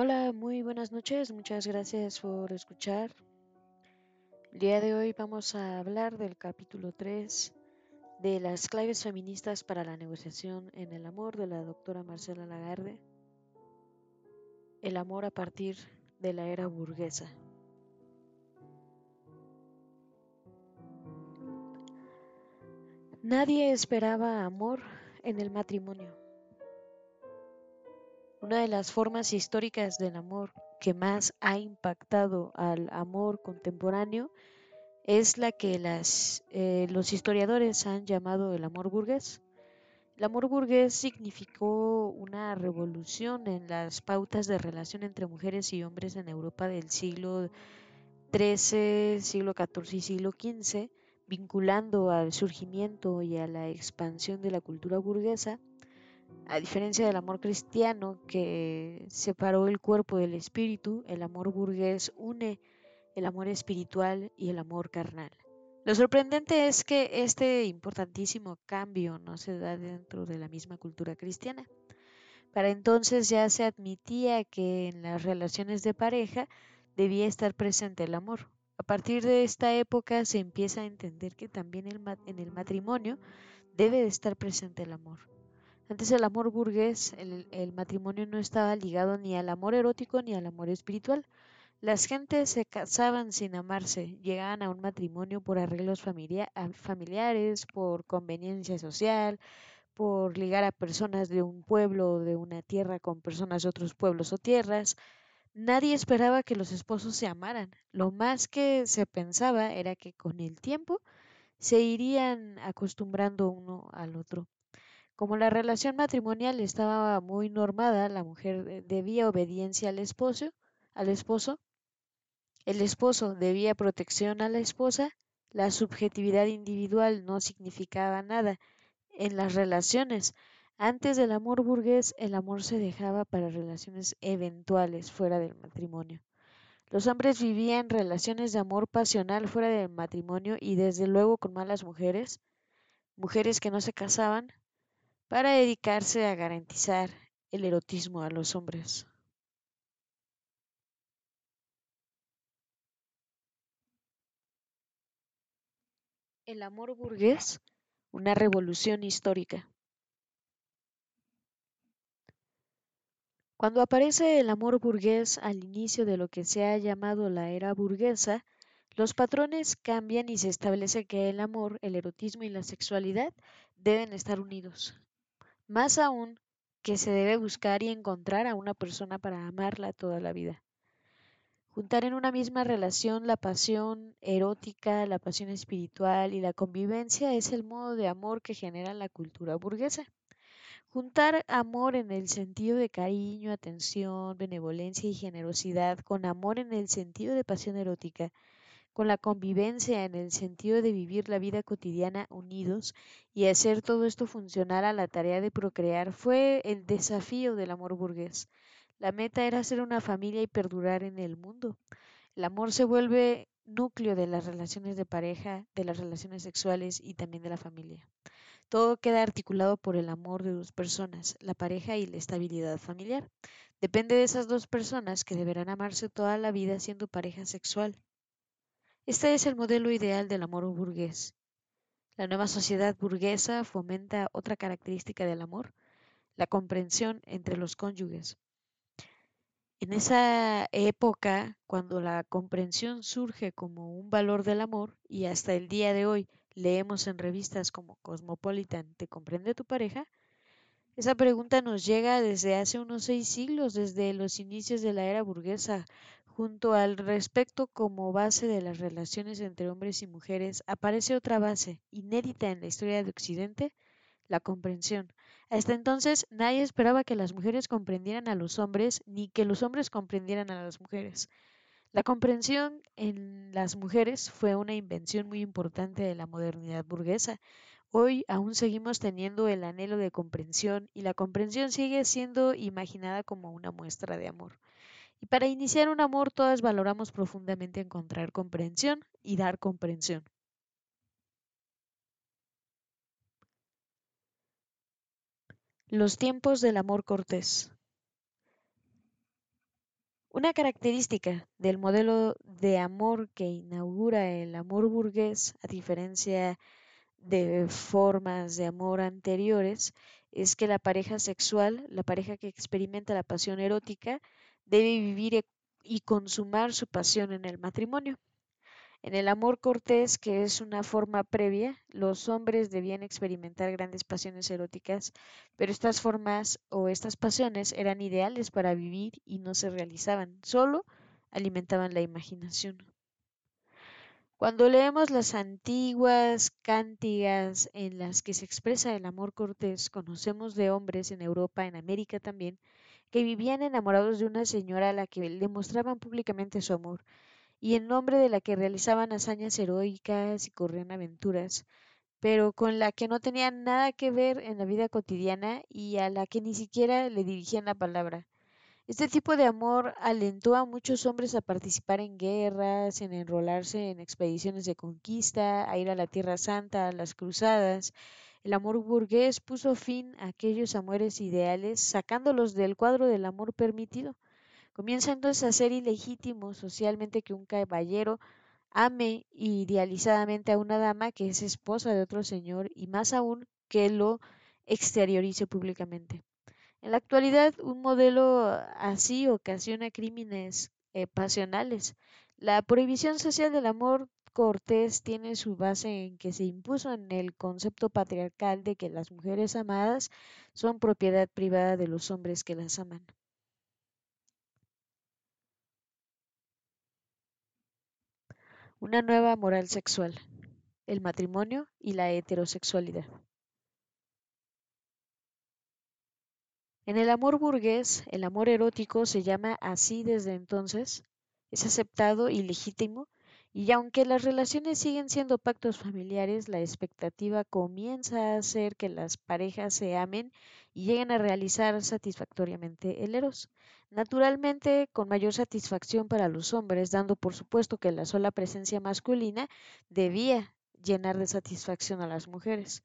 Hola, muy buenas noches, muchas gracias por escuchar. El día de hoy vamos a hablar del capítulo 3 de las claves feministas para la negociación en el amor de la doctora Marcela Lagarde. El amor a partir de la era burguesa. Nadie esperaba amor en el matrimonio. Una de las formas históricas del amor que más ha impactado al amor contemporáneo es la que eh, los historiadores han llamado el amor burgués. El amor burgués significó una revolución en las pautas de relación entre mujeres y hombres en Europa del siglo XIII, siglo XIV y siglo XV, vinculando al surgimiento y a la expansión de la cultura burguesa a diferencia del amor cristiano que separó el cuerpo del espíritu, el amor burgués une el amor espiritual y el amor carnal. Lo sorprendente es que este importantísimo cambio no se da dentro de la misma cultura cristiana. Para entonces ya se admitía que en las relaciones de pareja debía estar presente el amor. A partir de esta época se empieza a entender que también en el matrimonio debe de estar presente el amor. Antes el amor burgués, el, matrimonio no estaba ligado ni al amor erótico ni al amor espiritual. Las gentes se casaban sin amarse, llegaban a un matrimonio por arreglos familiares, por conveniencia social, por ligar a personas de un pueblo o de una tierra con personas de otros pueblos o tierras. Nadie esperaba que los esposos se amaran. Lo más que se pensaba era que con el tiempo se irían acostumbrando uno al otro. Como la relación matrimonial estaba muy normada, la mujer debía obediencia al esposo, al esposo, el esposo debía protección a la esposa, la subjetividad individual no significaba nada en las relaciones. Antes del amor burgués, el amor se dejaba para relaciones eventuales fuera del matrimonio. Los hombres vivían relaciones de amor pasional fuera del matrimonio y desde luego con malas mujeres, mujeres que no se casaban, para dedicarse a garantizar el erotismo a los hombres. El amor burgués, una revolución histórica. Cuando aparece el amor burgués al inicio de lo que se ha llamado la era burguesa, los patrones cambian y se establece que el amor, el erotismo y la sexualidad deben estar unidos. Más aún que se debe buscar y encontrar a una persona para amarla toda la vida. Juntar en una misma relación la pasión erótica, la pasión espiritual y la convivencia es el modo de amor que genera la cultura burguesa. Juntar amor en el sentido de cariño, atención, benevolencia y generosidad con amor en el sentido de pasión erótica con la convivencia en el sentido de vivir la vida cotidiana unidos y hacer todo esto funcionar a la tarea de procrear fue el desafío del amor burgués. La meta era ser una familia y perdurar en el mundo. El amor se vuelve núcleo de las relaciones de pareja, de las relaciones sexuales y también de la familia. Todo queda articulado por el amor de dos personas, la pareja y la estabilidad familiar. Depende de esas dos personas que deberán amarse toda la vida siendo pareja sexual. Este es el modelo ideal del amor burgués. La nueva sociedad burguesa fomenta otra característica del amor, la comprensión entre los cónyuges. En esa época, cuando la comprensión surge como un valor del amor, y hasta el día de hoy leemos en revistas como Cosmopolitan, ¿te comprende tu pareja? Esa pregunta nos llega desde hace unos seis siglos, desde los inicios de la era burguesa, Junto al respecto como base de las relaciones entre hombres y mujeres aparece otra base, inédita en la historia de Occidente, la comprensión. Hasta entonces nadie esperaba que las mujeres comprendieran a los hombres ni que los hombres comprendieran a las mujeres. La comprensión en las mujeres fue una invención muy importante de la modernidad burguesa. Hoy aún seguimos teniendo el anhelo de comprensión y la comprensión sigue siendo imaginada como una muestra de amor. Y para iniciar un amor todas valoramos profundamente encontrar comprensión y dar comprensión. Los tiempos del amor cortés. Una característica del modelo de amor que inaugura el amor burgués, a diferencia de formas de amor anteriores, es que la pareja sexual, la pareja que experimenta la pasión erótica, debe vivir e, y consumar su pasión en el matrimonio. En el amor cortés, que es una forma previa, los hombres debían experimentar grandes pasiones eróticas, pero estas formas o estas pasiones eran ideales para vivir y no se realizaban, solo alimentaban la imaginación. Cuando leemos las antiguas cántigas en las que se expresa el amor cortés, conocemos de hombres en Europa, en América también, que vivían enamorados de una señora a la que le mostraban públicamente su amor, y en nombre de la que realizaban hazañas heroicas y corrían aventuras, pero con la que no tenían nada que ver en la vida cotidiana y a la que ni siquiera le dirigían la palabra. Este tipo de amor alentó a muchos hombres a participar en guerras, en enrolarse en expediciones de conquista, a ir a la Tierra Santa, a las cruzadas. El amor burgués puso fin a aquellos amores ideales, sacándolos del cuadro del amor permitido. Comienza entonces a ser ilegítimo socialmente que un caballero ame idealizadamente a una dama que es esposa de otro señor y más aún que lo exteriorice públicamente. En la actualidad, un modelo así ocasiona crímenes eh, pasionales. La prohibición social del amor cortés tiene su base en que se impuso en el concepto patriarcal de que las mujeres amadas son propiedad privada de los hombres que las aman. Una nueva moral sexual, el matrimonio y la heterosexualidad. En el amor burgués, el amor erótico se llama así desde entonces, es aceptado y legítimo, y aunque las relaciones siguen siendo pactos familiares, la expectativa comienza a hacer que las parejas se amen y lleguen a realizar satisfactoriamente el eros. Naturalmente, con mayor satisfacción para los hombres, dando por supuesto que la sola presencia masculina debía llenar de satisfacción a las mujeres.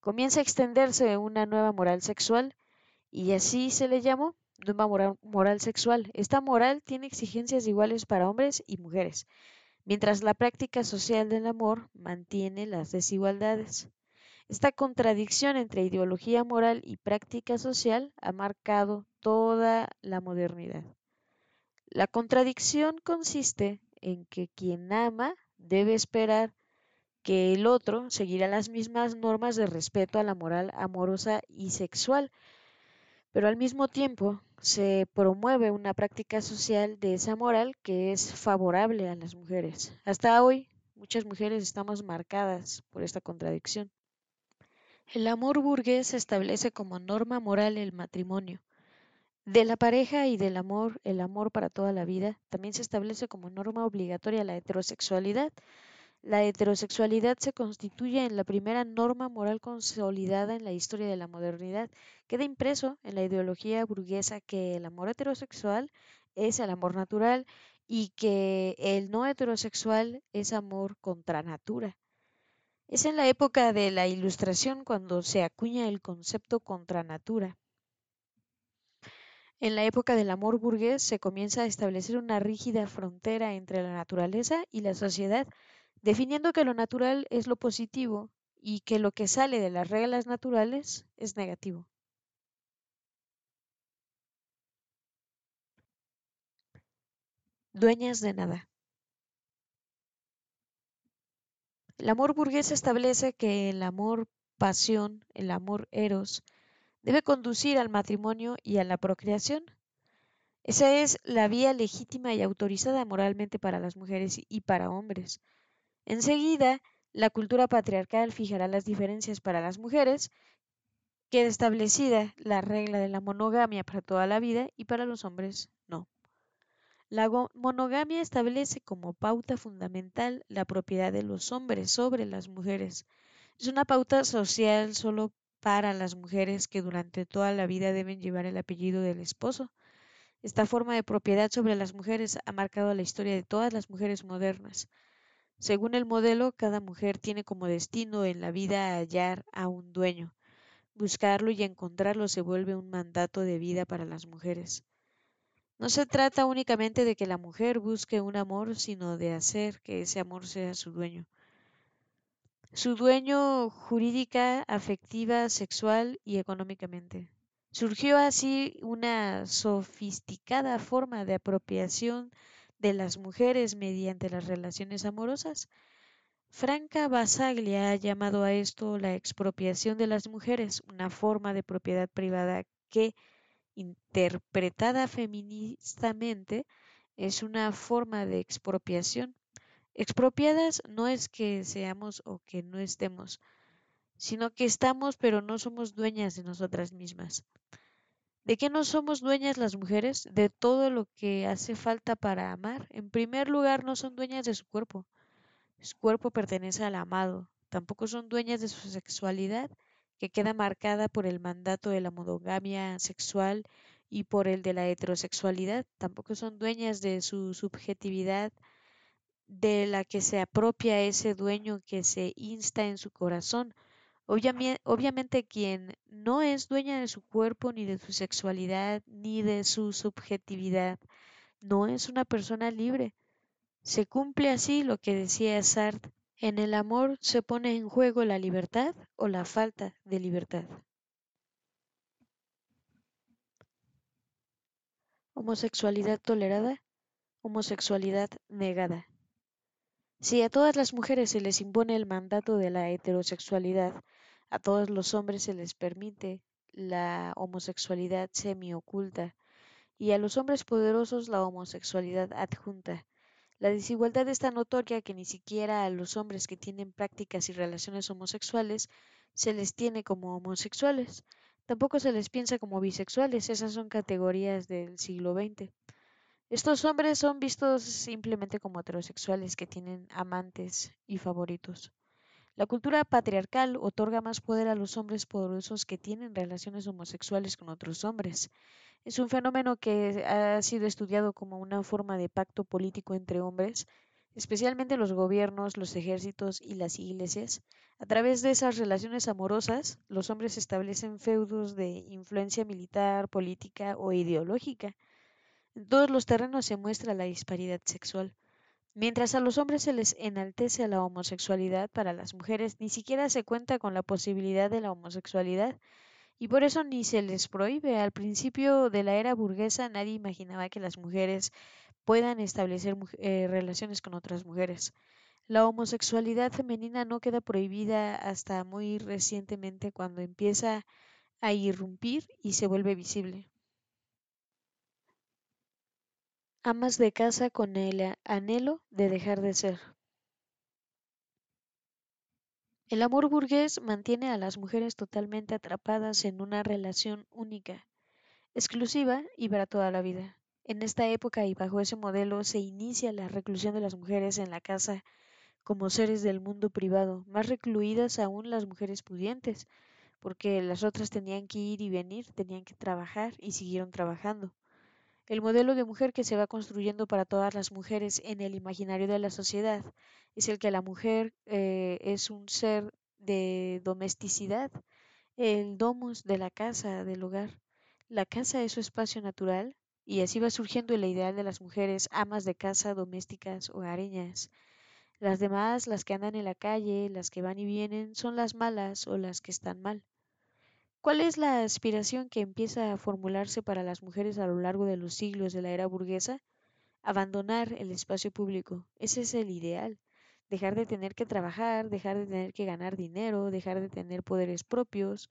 Comienza a extenderse una nueva moral sexual y así se le llamó nueva moral, moral sexual. Esta moral tiene exigencias iguales para hombres y mujeres, mientras la práctica social del amor mantiene las desigualdades. Esta contradicción entre ideología moral y práctica social ha marcado toda la modernidad. La contradicción consiste en que quien ama debe esperar que el otro seguirá las mismas normas de respeto a la moral amorosa y sexual, pero al mismo tiempo se promueve una práctica social de esa moral que es favorable a las mujeres. Hasta hoy, muchas mujeres estamos marcadas por esta contradicción. El amor burgués establece como norma moral el matrimonio. De la pareja y del amor, el amor para toda la vida, también se establece como norma obligatoria la heterosexualidad. La heterosexualidad se constituye en la primera norma moral consolidada en la historia de la modernidad. Queda impreso en la ideología burguesa que el amor heterosexual es el amor natural y que el no heterosexual es amor contra natura. Es en la época de la Ilustración cuando se acuña el concepto contra natura. En la época del amor burgués se comienza a establecer una rígida frontera entre la naturaleza y la sociedad, definiendo que lo natural es lo positivo y que lo que sale de las reglas naturales es negativo. Dueñas de nada. El amor burgués establece que el amor pasión, el amor eros, debe conducir al matrimonio y a la procreación. Esa es la vía legítima y autorizada moralmente para las mujeres y para hombres. Enseguida, la cultura patriarcal fijará las diferencias para las mujeres, queda establecida la regla de la monogamia para toda la vida y para los hombres no. La monogamia establece como pauta fundamental la propiedad de los hombres sobre las mujeres. Es una pauta social solo para las mujeres que durante toda la vida deben llevar el apellido del esposo. Esta forma de propiedad sobre las mujeres ha marcado la historia de todas las mujeres modernas. Según el modelo, cada mujer tiene como destino en la vida hallar a un dueño. Buscarlo y encontrarlo se vuelve un mandato de vida para las mujeres. No se trata únicamente de que la mujer busque un amor, sino de hacer que ese amor sea su dueño. Su dueño jurídica, afectiva, sexual y económicamente. Surgió así una sofisticada forma de apropiación de las mujeres mediante las relaciones amorosas. Franca Basaglia ha llamado a esto la expropiación de las mujeres, una forma de propiedad privada que, interpretada feministamente, es una forma de expropiación. Expropiadas no es que seamos o que no estemos, sino que estamos pero no somos dueñas de nosotras mismas. ¿De qué no somos dueñas las mujeres? De todo lo que hace falta para amar. En primer lugar, no son dueñas de su cuerpo. Su cuerpo pertenece al amado. Tampoco son dueñas de su sexualidad, que queda marcada por el mandato de la monogamia sexual y por el de la heterosexualidad. Tampoco son dueñas de su subjetividad, de la que se apropia ese dueño que se insta en su corazón Obviamente quien no es dueña de su cuerpo, ni de su sexualidad, ni de su subjetividad, no es una persona libre. Se cumple así lo que decía Sartre, en el amor se pone en juego la libertad o la falta de libertad. Homosexualidad tolerada, homosexualidad negada. Si a todas las mujeres se les impone el mandato de la heterosexualidad, a todos los hombres se les permite la homosexualidad semioculta y a los hombres poderosos la homosexualidad adjunta. La desigualdad es tan notoria que ni siquiera a los hombres que tienen prácticas y relaciones homosexuales se les tiene como homosexuales. Tampoco se les piensa como bisexuales, esas son categorías del siglo XX. Estos hombres son vistos simplemente como heterosexuales que tienen amantes y favoritos. La cultura patriarcal otorga más poder a los hombres poderosos que tienen relaciones homosexuales con otros hombres. Es un fenómeno que ha sido estudiado como una forma de pacto político entre hombres, especialmente los gobiernos, los ejércitos y las iglesias. A través de esas relaciones amorosas, los hombres establecen feudos de influencia militar, política o ideológica. En todos los terrenos se muestra la disparidad sexual. Mientras a los hombres se les enaltece la homosexualidad, para las mujeres ni siquiera se cuenta con la posibilidad de la homosexualidad y por eso ni se les prohíbe. Al principio de la era burguesa nadie imaginaba que las mujeres puedan establecer eh, relaciones con otras mujeres. La homosexualidad femenina no queda prohibida hasta muy recientemente cuando empieza a irrumpir y se vuelve visible. Amas de casa con el anhelo de dejar de ser. El amor burgués mantiene a las mujeres totalmente atrapadas en una relación única, exclusiva y para toda la vida. En esta época y bajo ese modelo se inicia la reclusión de las mujeres en la casa como seres del mundo privado, más recluidas aún las mujeres pudientes, porque las otras tenían que ir y venir, tenían que trabajar y siguieron trabajando. El modelo de mujer que se va construyendo para todas las mujeres en el imaginario de la sociedad es el que la mujer eh, es un ser de domesticidad, el domus de la casa, del hogar. La casa es su espacio natural y así va surgiendo el ideal de las mujeres amas de casa, domésticas, hogareñas. Las demás, las que andan en la calle, las que van y vienen, son las malas o las que están mal. ¿Cuál es la aspiración que empieza a formularse para las mujeres a lo largo de los siglos de la era burguesa? Abandonar el espacio público. Ese es el ideal. Dejar de tener que trabajar, dejar de tener que ganar dinero, dejar de tener poderes propios.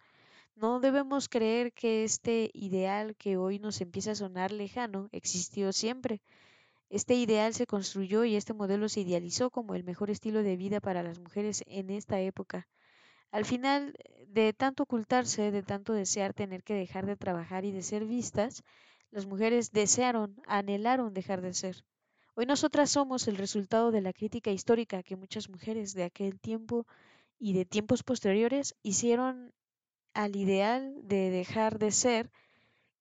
No debemos creer que este ideal que hoy nos empieza a sonar lejano existió siempre. Este ideal se construyó y este modelo se idealizó como el mejor estilo de vida para las mujeres en esta época. Al final, de tanto ocultarse, de tanto desear tener que dejar de trabajar y de ser vistas, las mujeres desearon, anhelaron dejar de ser. Hoy nosotras somos el resultado de la crítica histórica que muchas mujeres de aquel tiempo y de tiempos posteriores hicieron al ideal de dejar de ser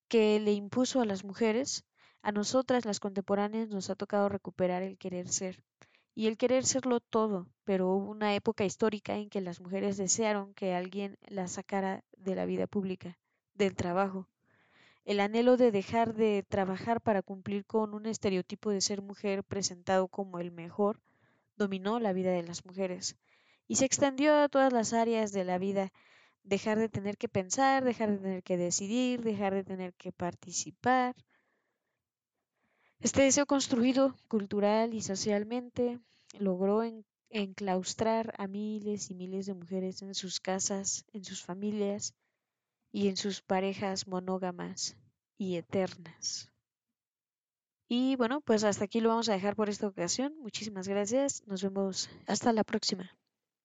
que le impuso a las mujeres. A nosotras, las contemporáneas, nos ha tocado recuperar el querer ser y el querer serlo todo, pero hubo una época histórica en que las mujeres desearon que alguien las sacara de la vida pública, del trabajo. el anhelo de dejar de trabajar para cumplir con un estereotipo de ser mujer presentado como el mejor dominó la vida de las mujeres y se extendió a todas las áreas de la vida. Dejar de tener que pensar, dejar de tener que decidir, dejar de tener que participar. Este deseo construido cultural y socialmente logró enclaustrar a miles y miles de mujeres en sus casas, en sus familias y en sus parejas monógamas y eternas. Y bueno, pues hasta aquí lo vamos a dejar por esta ocasión. Muchísimas gracias. Nos vemos hasta la próxima.